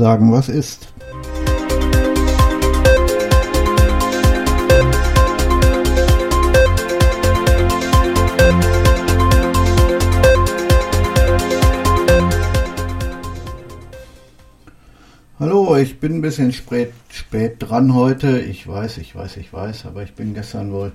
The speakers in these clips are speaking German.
sagen, was ist. Hallo, ich bin ein bisschen spät, spät dran heute. Ich weiß, ich weiß, ich weiß, aber ich bin gestern wohl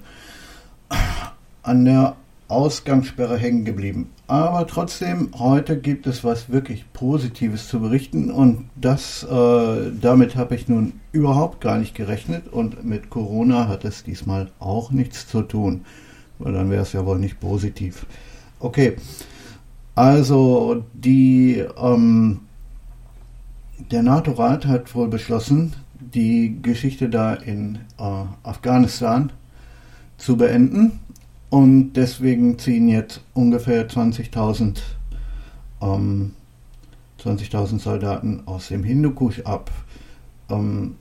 an der Ausgangssperre hängen geblieben. Aber trotzdem, heute gibt es was wirklich Positives zu berichten und das, äh, damit habe ich nun überhaupt gar nicht gerechnet und mit Corona hat es diesmal auch nichts zu tun, weil dann wäre es ja wohl nicht positiv. Okay, also die, ähm, der NATO-Rat hat wohl beschlossen, die Geschichte da in äh, Afghanistan zu beenden und deswegen ziehen jetzt ungefähr 20.000 ähm, 20.000 Soldaten aus dem Hindukusch ab. Ähm,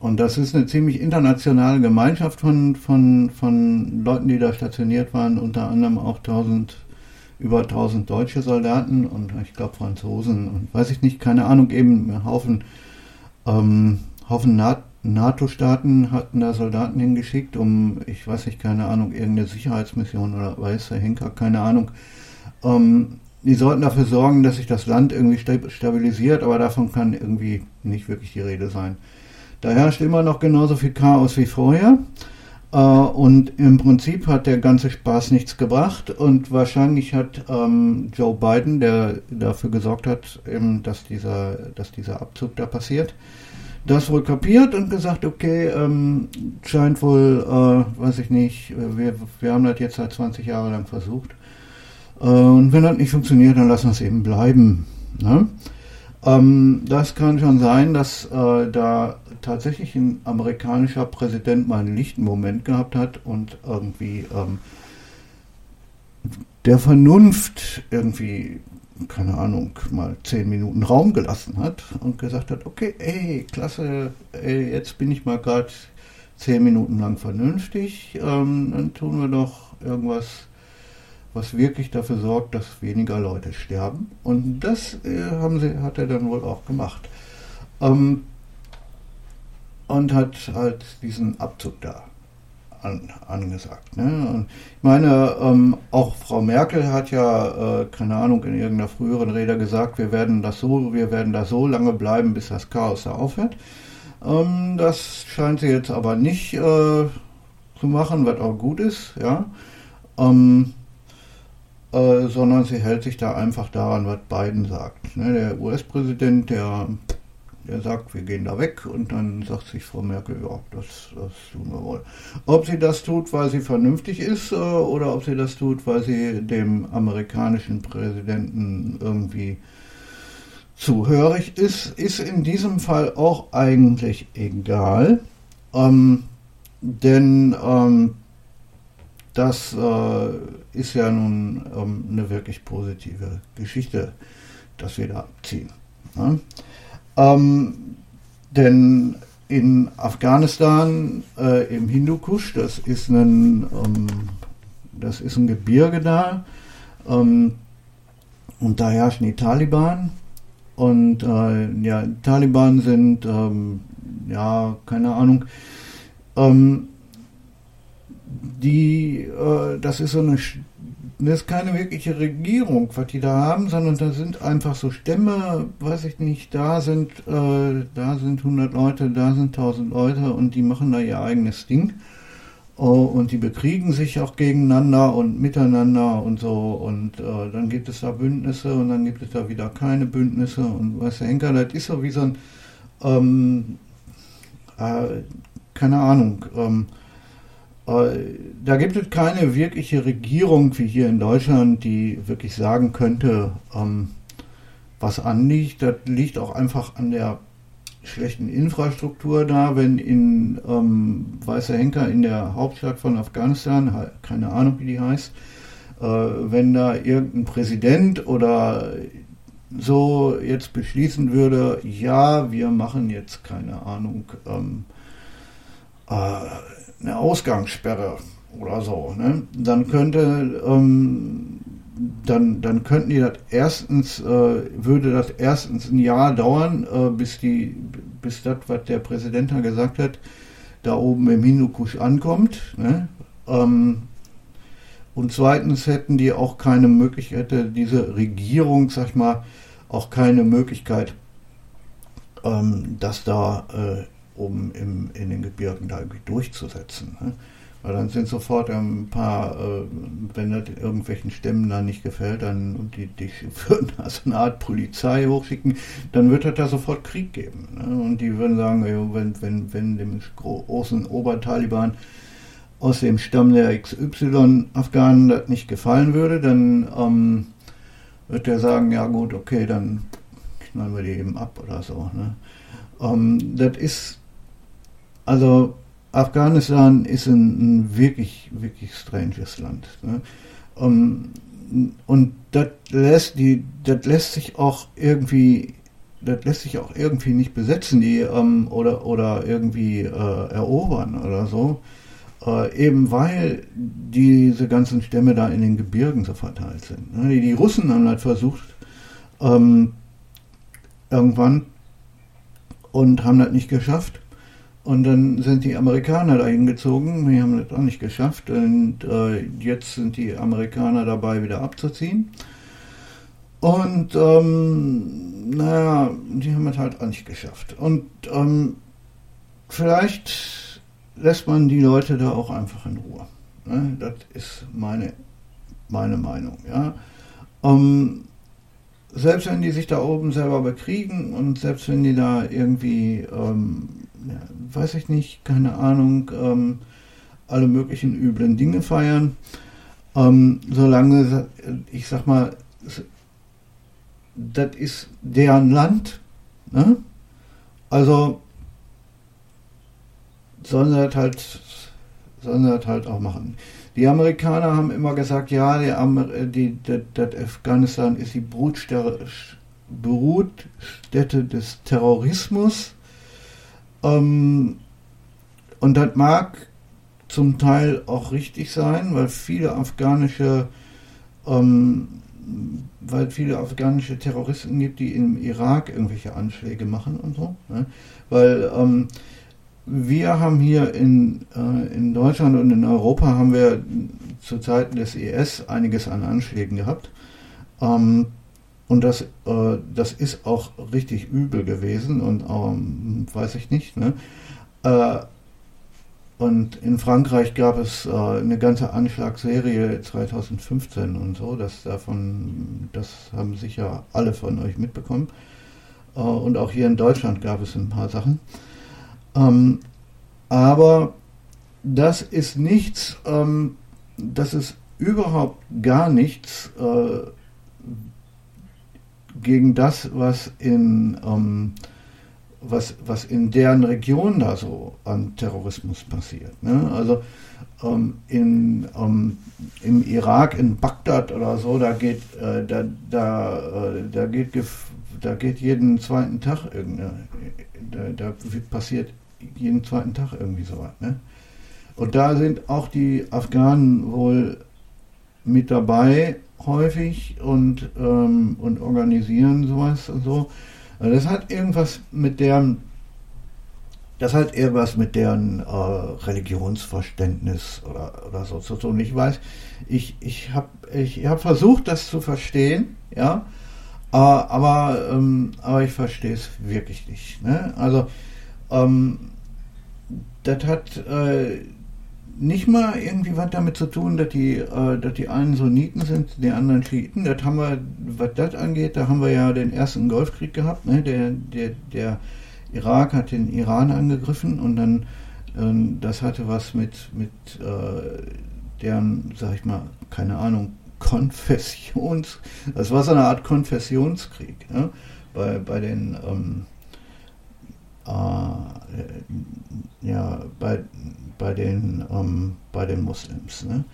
und das ist eine ziemlich internationale Gemeinschaft von, von, von Leuten, die da stationiert waren, unter anderem auch 1000, über 1000 deutsche Soldaten und ich glaube Franzosen und weiß ich nicht, keine Ahnung, eben ein Haufen, ähm, Haufen NATO NATO-Staaten hatten da Soldaten hingeschickt, um, ich weiß nicht, keine Ahnung, irgendeine Sicherheitsmission oder weiß Henker, keine Ahnung. Ähm, die sollten dafür sorgen, dass sich das Land irgendwie stabilisiert, aber davon kann irgendwie nicht wirklich die Rede sein. Da herrscht immer noch genauso viel Chaos wie vorher. Äh, und im Prinzip hat der ganze Spaß nichts gebracht. Und wahrscheinlich hat ähm, Joe Biden, der dafür gesorgt hat, eben, dass, dieser, dass dieser Abzug da passiert, das wohl kapiert und gesagt, okay, ähm, scheint wohl, äh, weiß ich nicht, wir, wir haben das jetzt seit 20 Jahren lang versucht. Äh, und wenn das nicht funktioniert, dann lassen wir es eben bleiben. Ne? Ähm, das kann schon sein, dass äh, da tatsächlich ein amerikanischer Präsident mal einen lichten Moment gehabt hat und irgendwie ähm, der Vernunft irgendwie keine Ahnung, mal zehn Minuten Raum gelassen hat und gesagt hat, okay, ey, klasse, ey, jetzt bin ich mal gerade zehn Minuten lang vernünftig, ähm, dann tun wir doch irgendwas, was wirklich dafür sorgt, dass weniger Leute sterben. Und das äh, haben sie, hat er dann wohl auch gemacht. Ähm, und hat halt diesen Abzug da an, angesagt. Ne? Und ich meine, ähm, auch Frau Merkel hat ja, äh, keine Ahnung, in irgendeiner früheren Rede gesagt, wir werden das so, wir werden da so lange bleiben, bis das Chaos da aufhört. Ähm, das scheint sie jetzt aber nicht äh, zu machen, was auch gut ist, ja. Ähm, äh, sondern sie hält sich da einfach daran, was Biden sagt. Ne? Der US-Präsident, der der sagt, wir gehen da weg und dann sagt sich Frau Merkel, ja, das, das tun wir wohl. Ob sie das tut, weil sie vernünftig ist äh, oder ob sie das tut, weil sie dem amerikanischen Präsidenten irgendwie zuhörig ist, ist in diesem Fall auch eigentlich egal. Ähm, denn ähm, das äh, ist ja nun ähm, eine wirklich positive Geschichte, dass wir da abziehen. Ne? Ähm, denn in Afghanistan äh, im Hindukusch, das ist ein, ähm, das ist ein Gebirge da, ähm, und da herrschen die Taliban. Und äh, ja, die Taliban sind, ähm, ja, keine Ahnung, ähm, die, äh, das ist so eine das ist keine wirkliche Regierung, was die da haben, sondern da sind einfach so Stämme, weiß ich nicht, da sind, äh, da sind 100 Leute, da sind 1000 Leute und die machen da ihr eigenes Ding. Oh, und die bekriegen sich auch gegeneinander und miteinander und so. Und äh, dann gibt es da Bündnisse und dann gibt es da wieder keine Bündnisse. Und weißt du, Henker, das ist so wie so ein, ähm, äh, keine Ahnung, ähm, äh, da gibt es keine wirkliche Regierung wie hier in Deutschland, die wirklich sagen könnte, ähm, was anliegt. Das liegt auch einfach an der schlechten Infrastruktur da, wenn in ähm, Weißer Henker in der Hauptstadt von Afghanistan, keine Ahnung wie die heißt, äh, wenn da irgendein Präsident oder so jetzt beschließen würde, ja, wir machen jetzt keine Ahnung, ähm, äh, eine Ausgangssperre oder so, ne? dann könnte ähm, dann, dann könnten die das erstens, äh, würde das erstens ein Jahr dauern, äh, bis die, bis das, was der Präsident da gesagt hat, da oben im Hindukusch ankommt. Ne? Ähm, und zweitens hätten die auch keine Möglichkeit, hätte diese Regierung, sag ich mal, auch keine Möglichkeit, ähm, das da äh, oben im, in den Gebirgen da irgendwie durchzusetzen. Ne? Weil dann sind sofort ein paar, äh, wenn das irgendwelchen Stämmen dann nicht gefällt, dann die, die würden also eine Art Polizei hochschicken, dann wird es da sofort Krieg geben. Ne? Und die würden sagen, wenn, wenn, wenn dem großen Obertaliban aus dem Stamm der XY-Afghanen das nicht gefallen würde, dann ähm, wird der sagen, ja gut, okay, dann knallen wir die eben ab oder so. Ne? Ähm, das ist, also Afghanistan ist ein, ein wirklich, wirklich stranges Land. Ne? Um, und das lässt, die, das lässt sich auch irgendwie, das lässt sich auch irgendwie nicht besetzen, die ähm, oder oder irgendwie äh, erobern oder so, äh, eben weil diese ganzen Stämme da in den Gebirgen so verteilt sind. Ne? Die, die, Russen haben halt versucht ähm, irgendwann und haben das nicht geschafft. Und dann sind die Amerikaner dahin gezogen. Wir haben das auch nicht geschafft. Und äh, jetzt sind die Amerikaner dabei, wieder abzuziehen. Und ähm, naja, die haben es halt auch nicht geschafft. Und ähm, vielleicht lässt man die Leute da auch einfach in Ruhe. Ne? Das ist meine, meine Meinung. Ja? Ähm, selbst wenn die sich da oben selber bekriegen und selbst wenn die da irgendwie ähm, ja, weiß ich nicht, keine Ahnung, ähm, alle möglichen üblen Dinge feiern. Ähm, solange, ich sag mal, das ist deren Land. Ne? Also sollen sie das halt, sollen sie das halt auch machen. Die Amerikaner haben immer gesagt, ja, die, die, das, Afghanistan ist die Brutstätte des Terrorismus. Ähm, und das mag zum Teil auch richtig sein, weil viele afghanische, ähm, weil viele afghanische Terroristen gibt, die im Irak irgendwelche Anschläge machen und so. Ne? Weil ähm, wir haben hier in, äh, in Deutschland und in Europa haben wir zu Zeiten des IS einiges an Anschlägen gehabt. Ähm, und das, äh, das ist auch richtig übel gewesen und ähm, weiß ich nicht. Ne? Äh, und in Frankreich gab es äh, eine ganze Anschlagsserie 2015 und so. Das davon, das haben sicher alle von euch mitbekommen. Äh, und auch hier in Deutschland gab es ein paar Sachen. Ähm, aber das ist nichts, ähm, das ist überhaupt gar nichts äh, gegen das, was in, ähm, was, was in deren Region da so an Terrorismus passiert. Ne? Also ähm, in, ähm, im Irak, in Bagdad oder so, da geht, äh, da, da, äh, da, geht da geht jeden zweiten Tag irgendeine, da, da passiert jeden zweiten Tag irgendwie sowas. Ne? Und da sind auch die Afghanen wohl mit dabei häufig und, ähm, und organisieren sowas und so. Also das hat irgendwas mit deren, das hat irgendwas mit deren äh, Religionsverständnis oder, oder so zu tun. Ich weiß, ich, ich habe ich hab versucht, das zu verstehen, ja, äh, aber, ähm, aber ich verstehe es wirklich nicht. Ne? Also, ähm, das hat äh, nicht mal irgendwie was damit zu tun, dass die, äh, dass die einen Sunniten sind, die anderen Schiiten. Das haben wir, was das angeht, da haben wir ja den ersten Golfkrieg gehabt. Ne? Der, der, der Irak hat den Iran angegriffen und dann, äh, das hatte was mit, mit äh, deren, sag ich mal, keine Ahnung, Konfessions, das war so eine Art Konfessionskrieg ne? bei, bei den ähm, äh, ja, bei, bei, den, ähm, bei den Muslims. Ne?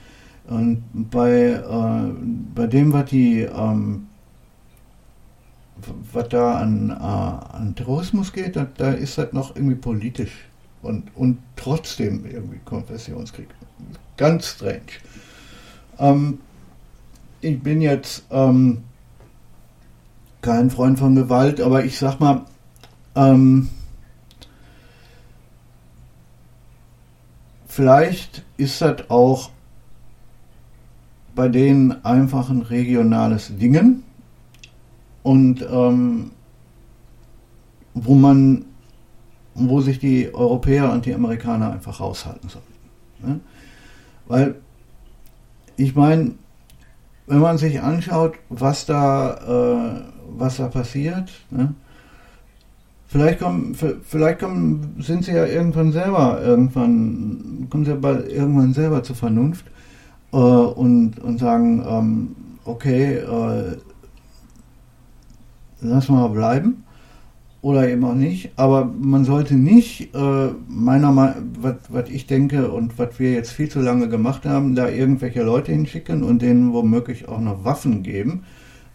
Und bei, äh, bei dem, was die ähm, was da an, äh, an Terrorismus geht, da, da, ist das noch irgendwie politisch und, und trotzdem irgendwie Konfessionskrieg. Ganz strange. Ähm, ich bin jetzt ähm, kein Freund von Gewalt, aber ich sag mal, ähm, vielleicht ist das auch bei denen einfach ein regionales Dingen und ähm, wo man, wo sich die Europäer und die Amerikaner einfach raushalten sollten. Ne? Weil ich meine, wenn man sich anschaut, was da, äh, was da passiert, ne? Vielleicht kommen, vielleicht kommen, sind sie ja irgendwann selber, irgendwann kommen sie bald irgendwann selber zur Vernunft äh, und, und sagen, ähm, okay, äh, lass mal bleiben oder eben auch nicht. Aber man sollte nicht, äh, meiner Meinung was ich denke und was wir jetzt viel zu lange gemacht haben, da irgendwelche Leute hinschicken und denen womöglich auch noch Waffen geben.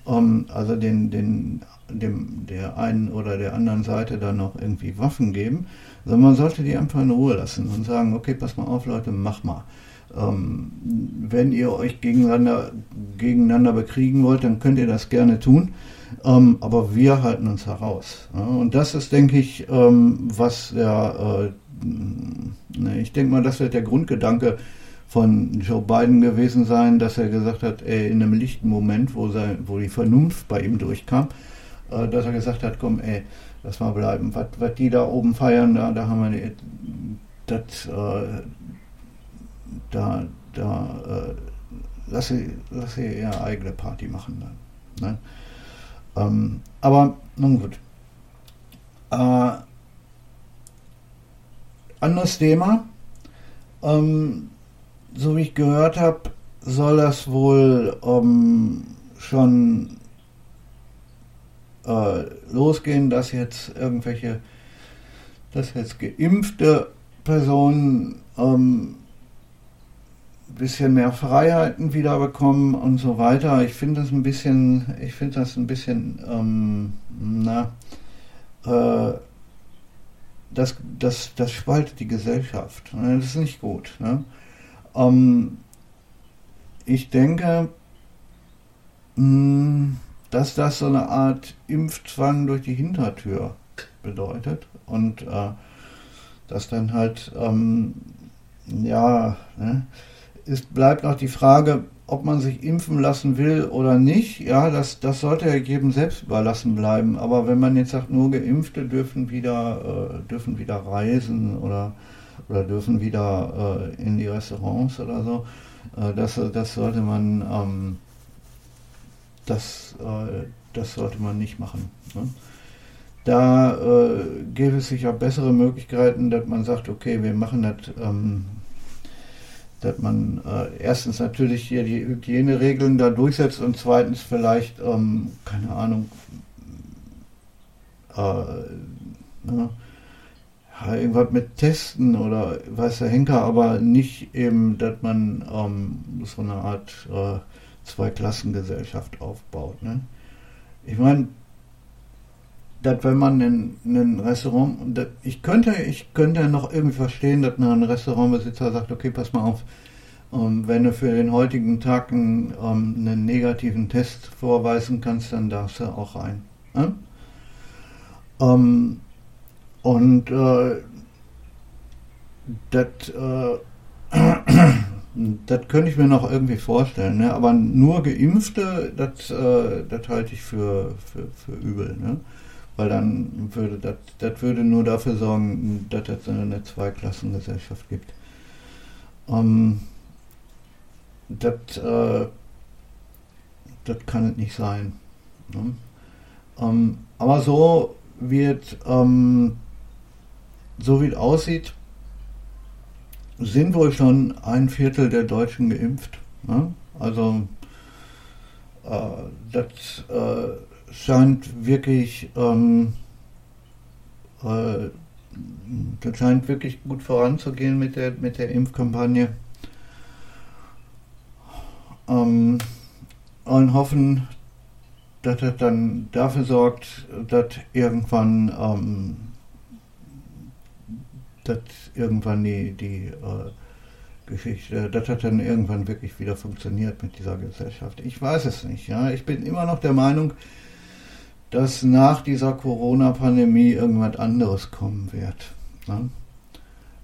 Ähm, also den, den, dem, der einen oder der anderen Seite dann noch irgendwie Waffen geben. Sondern man sollte die einfach in Ruhe lassen und sagen, okay, pass mal auf, Leute, mach mal. Ähm, wenn ihr euch gegeneinander, gegeneinander bekriegen wollt, dann könnt ihr das gerne tun. Ähm, aber wir halten uns heraus. Ja, und das ist, denke ich, ähm, was der, äh, ne, ich denke mal, das wird der Grundgedanke von Joe Biden gewesen sein, dass er gesagt hat, ey, in einem lichten Moment, wo, sein, wo die Vernunft bei ihm durchkam, äh, dass er gesagt hat, komm, ey, lass mal bleiben. Was, was die da oben feiern, da, da haben wir das, äh, da, da, äh, lass sie, lass sie ihre eigene Party machen dann. Ne? Ähm, aber nun gut. Äh, anderes Thema. Ähm, so wie ich gehört habe, soll das wohl ähm, schon äh, losgehen, dass jetzt irgendwelche, dass jetzt geimpfte Personen ähm, bisschen mehr Freiheiten wiederbekommen und so weiter. Ich finde das ein bisschen, ich finde das ein bisschen, ähm, na, äh, das, das, das spaltet die Gesellschaft. Das ist nicht gut. Ne? Ähm, ich denke, mh, hm, dass das so eine Art Impfzwang durch die Hintertür bedeutet und äh, dass dann halt, ähm, ja, ne, es bleibt noch die Frage, ob man sich impfen lassen will oder nicht. Ja, das, das sollte ja jedem selbst überlassen bleiben. Aber wenn man jetzt sagt, nur Geimpfte dürfen wieder, äh, dürfen wieder reisen oder, oder dürfen wieder äh, in die Restaurants oder so, äh, das, das sollte man, ähm, das, äh, das sollte man nicht machen. Ne? Da äh, gäbe es sicher bessere Möglichkeiten, dass man sagt, okay, wir machen das ähm, dass man äh, erstens natürlich hier die Hygieneregeln da durchsetzt und zweitens vielleicht, ähm, keine Ahnung, äh, ne, irgendwas mit Testen oder weiß der Henker, aber nicht eben, dass man ähm, so eine Art äh, Zweiklassengesellschaft aufbaut. Ne? Ich meine, dass wenn man in ein Restaurant, dat, ich könnte, ich könnte noch irgendwie verstehen, dass ein Restaurantbesitzer sagt, okay, pass mal auf, ähm, wenn du für den heutigen Tag einen, ähm, einen, negativen Test vorweisen kannst, dann darfst du auch rein. Ne? Um, und äh, das äh, könnte ich mir noch irgendwie vorstellen, ne? aber nur Geimpfte, das äh, halte ich für, für, für übel. Ne? weil dann würde das, würde nur dafür sorgen, dass es eine Zweiklassengesellschaft gibt. Ähm, das, äh, kann es nicht sein. Ne? Ähm, aber so wird, ähm, so wie es aussieht, sind wohl schon ein Viertel der Deutschen geimpft. Ne? Also äh, das äh, scheint wirklich, ähm, äh, das scheint wirklich gut voranzugehen mit der, mit der Impfkampagne. Ähm, und hoffen, dass das dann dafür sorgt, dass irgendwann, ähm, dass irgendwann die, die, äh, Geschichte, das hat dann irgendwann wirklich wieder funktioniert mit dieser Gesellschaft. Ich weiß es nicht. Ja, ich bin immer noch der Meinung, dass nach dieser Corona-Pandemie irgendwas anderes kommen wird. Ne?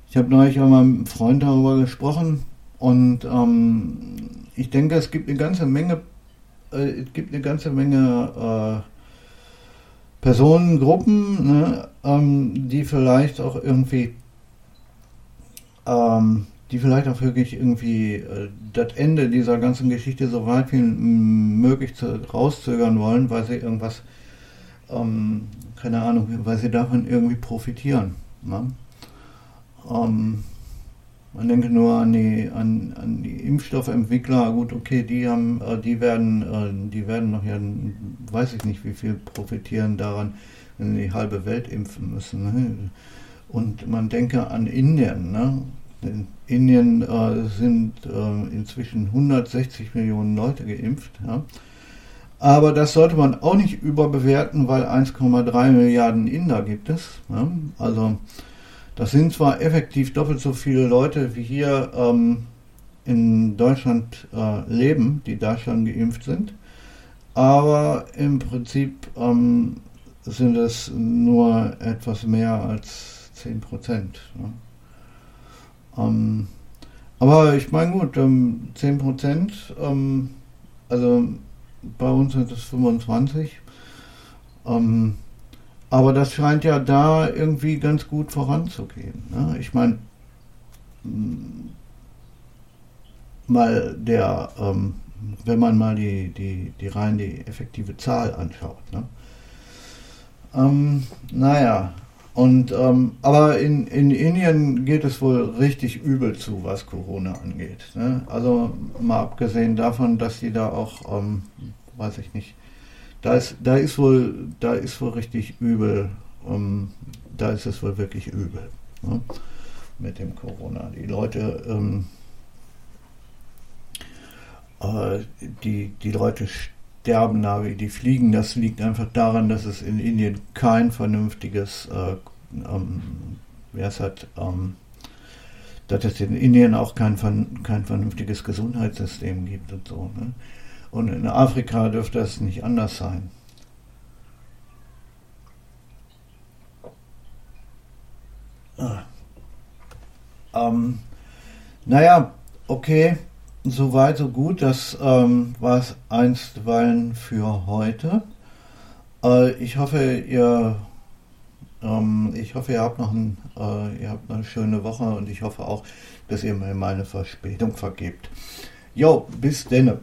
Ich habe neulich auch mit einem Freund darüber gesprochen und ähm, ich denke, es gibt eine ganze Menge, äh, es gibt eine ganze Menge äh, Personengruppen, ne, ähm, die vielleicht auch irgendwie, ähm, die vielleicht auch wirklich irgendwie äh, das Ende dieser ganzen Geschichte so weit wie möglich zu, rauszögern wollen, weil sie irgendwas, ähm, keine Ahnung, weil sie davon irgendwie profitieren. Ne? Ähm, man denke nur an die, an, an die Impfstoffentwickler, gut, okay, die haben, äh, die werden, äh, die werden noch ja, weiß ich nicht, wie viel profitieren daran, wenn sie die halbe Welt impfen müssen. Ne? Und man denke an Indien, ne? In Indien äh, sind äh, inzwischen 160 Millionen Leute geimpft. Ja? Aber das sollte man auch nicht überbewerten, weil 1,3 Milliarden Inder gibt es. Ja? Also das sind zwar effektiv doppelt so viele Leute, wie hier ähm, in Deutschland äh, leben, die da schon geimpft sind, aber im Prinzip ähm, sind es nur etwas mehr als 10 Prozent. Ne? Ähm, aber ich meine gut, ähm, 10 Prozent, ähm, also bei uns sind es 25. Ähm, aber das scheint ja da irgendwie ganz gut voranzugehen. Ne? Ich meine, mal der, ähm, wenn man mal die, die, die rein die effektive Zahl anschaut. Ne? Ähm, naja, und ähm, aber in, in Indien geht es wohl richtig übel zu, was Corona angeht. Ne? Also mal abgesehen davon, dass die da auch, ähm, weiß ich nicht, da ist, da ist wohl, da ist wohl richtig übel. Ähm, da ist es wohl wirklich übel ne, mit dem Corona. Die Leute, ähm, äh, die, die Leute sterben wie die fliegen. Das liegt einfach daran, dass es in Indien kein vernünftiges, äh, ähm, wer es hat, ähm, dass es in Indien auch kein, kein vernünftiges Gesundheitssystem gibt und so. Ne? Und in Afrika dürfte es nicht anders sein. Ah. Ähm, naja, okay, so weit, so gut. Das ähm, war es einstweilen für heute. Äh, ich hoffe, ihr, ähm, ich hoffe, ihr habt noch ein, äh, ihr habt eine schöne Woche und ich hoffe auch, dass ihr mir meine Verspätung vergebt. Jo, bis denne.